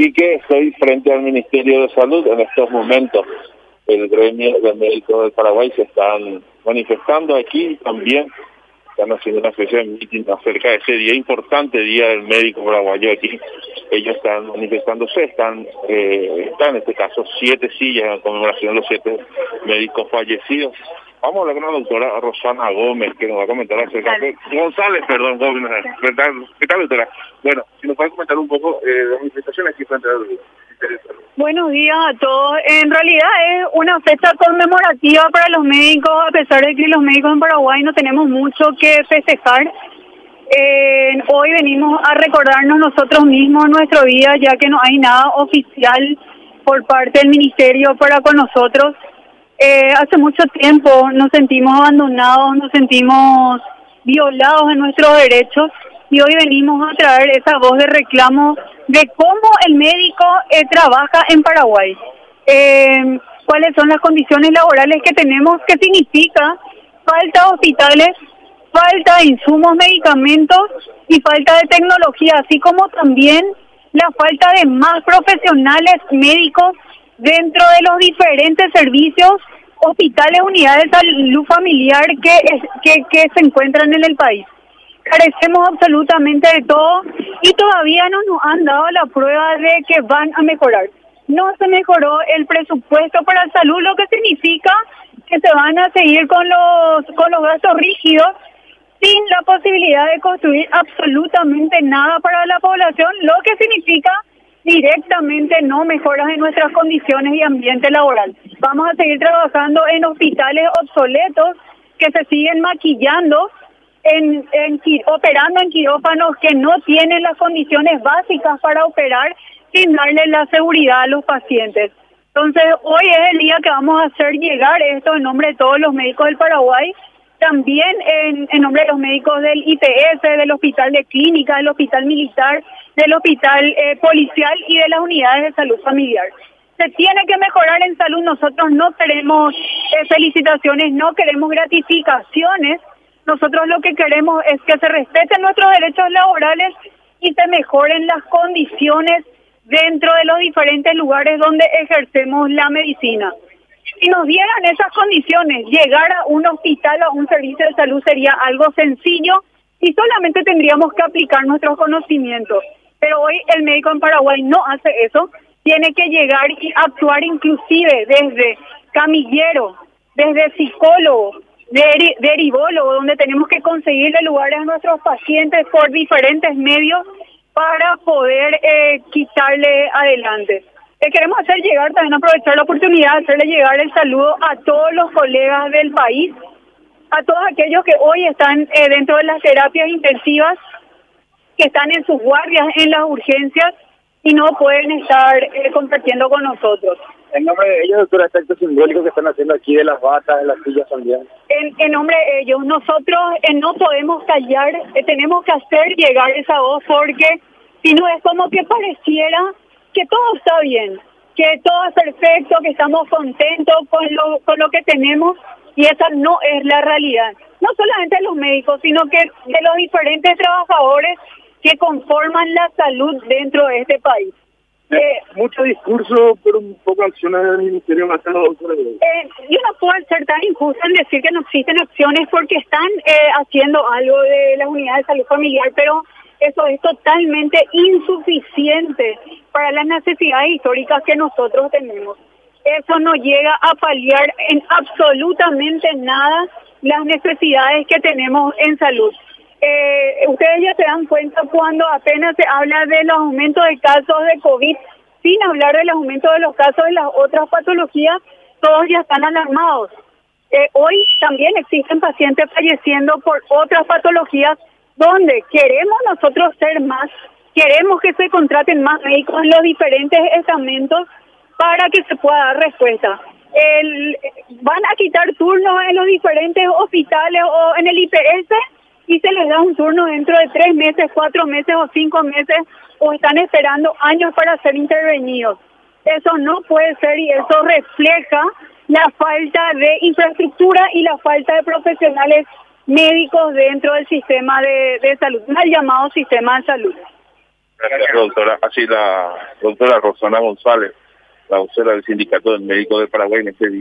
y que estoy frente al Ministerio de Salud en estos momentos. El gremio de médicos del Paraguay se están manifestando aquí también están haciendo una especie de meeting acerca de ese día importante, Día del Médico Paraguayo aquí. Ellos están manifestándose, están, eh, están en este caso siete sillas en conmemoración de los siete médicos fallecidos. Vamos a hablar con la doctora Rosana Gómez, que nos va a comentar acerca de... González, perdón, Gómez. ¿Qué tal, doctora? Bueno, si nos puede comentar un poco eh, las manifestaciones aquí frente al Buenos días a todos. En realidad es una fecha conmemorativa para los médicos, a pesar de que los médicos en Paraguay no tenemos mucho que festejar. Hoy venimos a recordarnos nosotros mismos nuestro día, ya que no hay nada oficial por parte del ministerio para con nosotros. Eh, hace mucho tiempo nos sentimos abandonados, nos sentimos violados en nuestros derechos y hoy venimos a traer esa voz de reclamo de cómo el médico eh, trabaja en Paraguay, eh, cuáles son las condiciones laborales que tenemos, qué significa falta de hospitales, falta de insumos, medicamentos y falta de tecnología, así como también la falta de más profesionales médicos dentro de los diferentes servicios, hospitales, unidades de salud familiar que, que, se encuentran en el país carecemos absolutamente de todo y todavía no nos han dado la prueba de que van a mejorar. No se mejoró el presupuesto para la salud, lo que significa que se van a seguir con los, con los gastos rígidos sin la posibilidad de construir absolutamente nada para la población, lo que significa directamente no mejoras en nuestras condiciones y ambiente laboral. Vamos a seguir trabajando en hospitales obsoletos que se siguen maquillando en, en, operando en quirófanos que no tienen las condiciones básicas para operar sin darle la seguridad a los pacientes. Entonces, hoy es el día que vamos a hacer llegar esto en nombre de todos los médicos del Paraguay, también en, nombre de los médicos del IPS, del Hospital de Clínica, del Hospital Militar, del Hospital eh, Policial y de las unidades de salud familiar. Se tiene que mejorar en salud, nosotros no queremos eh, felicitaciones, no queremos gratificaciones, nosotros lo que queremos es que se respeten nuestros derechos laborales y se mejoren las condiciones dentro de los diferentes lugares donde ejercemos la medicina. Si nos dieran esas condiciones, llegar a un hospital o un servicio de salud sería algo sencillo y solamente tendríamos que aplicar nuestros conocimientos. Pero hoy el médico en Paraguay no hace eso, tiene que llegar y actuar inclusive desde camillero, desde psicólogo, de derivólogo, donde tenemos que conseguirle lugares a nuestros pacientes por diferentes medios para poder eh, quitarle adelante. Eh, queremos hacer llegar, también aprovechar la oportunidad de hacerle llegar el saludo a todos los colegas del país, a todos aquellos que hoy están eh, dentro de las terapias intensivas, que están en sus guardias, en las urgencias y no pueden estar eh, compartiendo con nosotros. En nombre de ellos, doctora, este acto simbólico que están haciendo aquí de las batas, de las sillas también. En, en nombre de ellos, nosotros eh, no podemos callar, tenemos que hacer llegar esa voz porque si no es como que pareciera que todo está bien, que todo es perfecto, que estamos contentos con lo, con lo que tenemos y esa no es la realidad. No solamente de los médicos, sino que de los diferentes trabajadores que conforman la salud dentro de este país. Eh, mucho discurso, pero un poco acciones del Ministerio Nacional. Eh, yo no puedo ser tan injusta en decir que no existen acciones porque están eh, haciendo algo de la unidad de salud familiar, pero eso es totalmente insuficiente para las necesidades históricas que nosotros tenemos. Eso no llega a paliar en absolutamente nada las necesidades que tenemos en salud. Eh, ustedes ya se dan cuenta cuando apenas se habla de los aumentos de casos de COVID, sin hablar del aumento de los casos de las otras patologías, todos ya están alarmados. Eh, hoy también existen pacientes falleciendo por otras patologías donde queremos nosotros ser más, queremos que se contraten más médicos en los diferentes estamentos para que se pueda dar respuesta. El, van a quitar turnos en los diferentes hospitales o en el IPS y se les da un turno dentro de tres meses, cuatro meses o cinco meses o están esperando años para ser intervenidos. Eso no puede ser y eso refleja la falta de infraestructura y la falta de profesionales médicos dentro del sistema de, de salud, mal llamado sistema de salud. Gracias, doctora. Así la doctora Rosana González, la vocera del Sindicato del Médico del Paraguay en este día.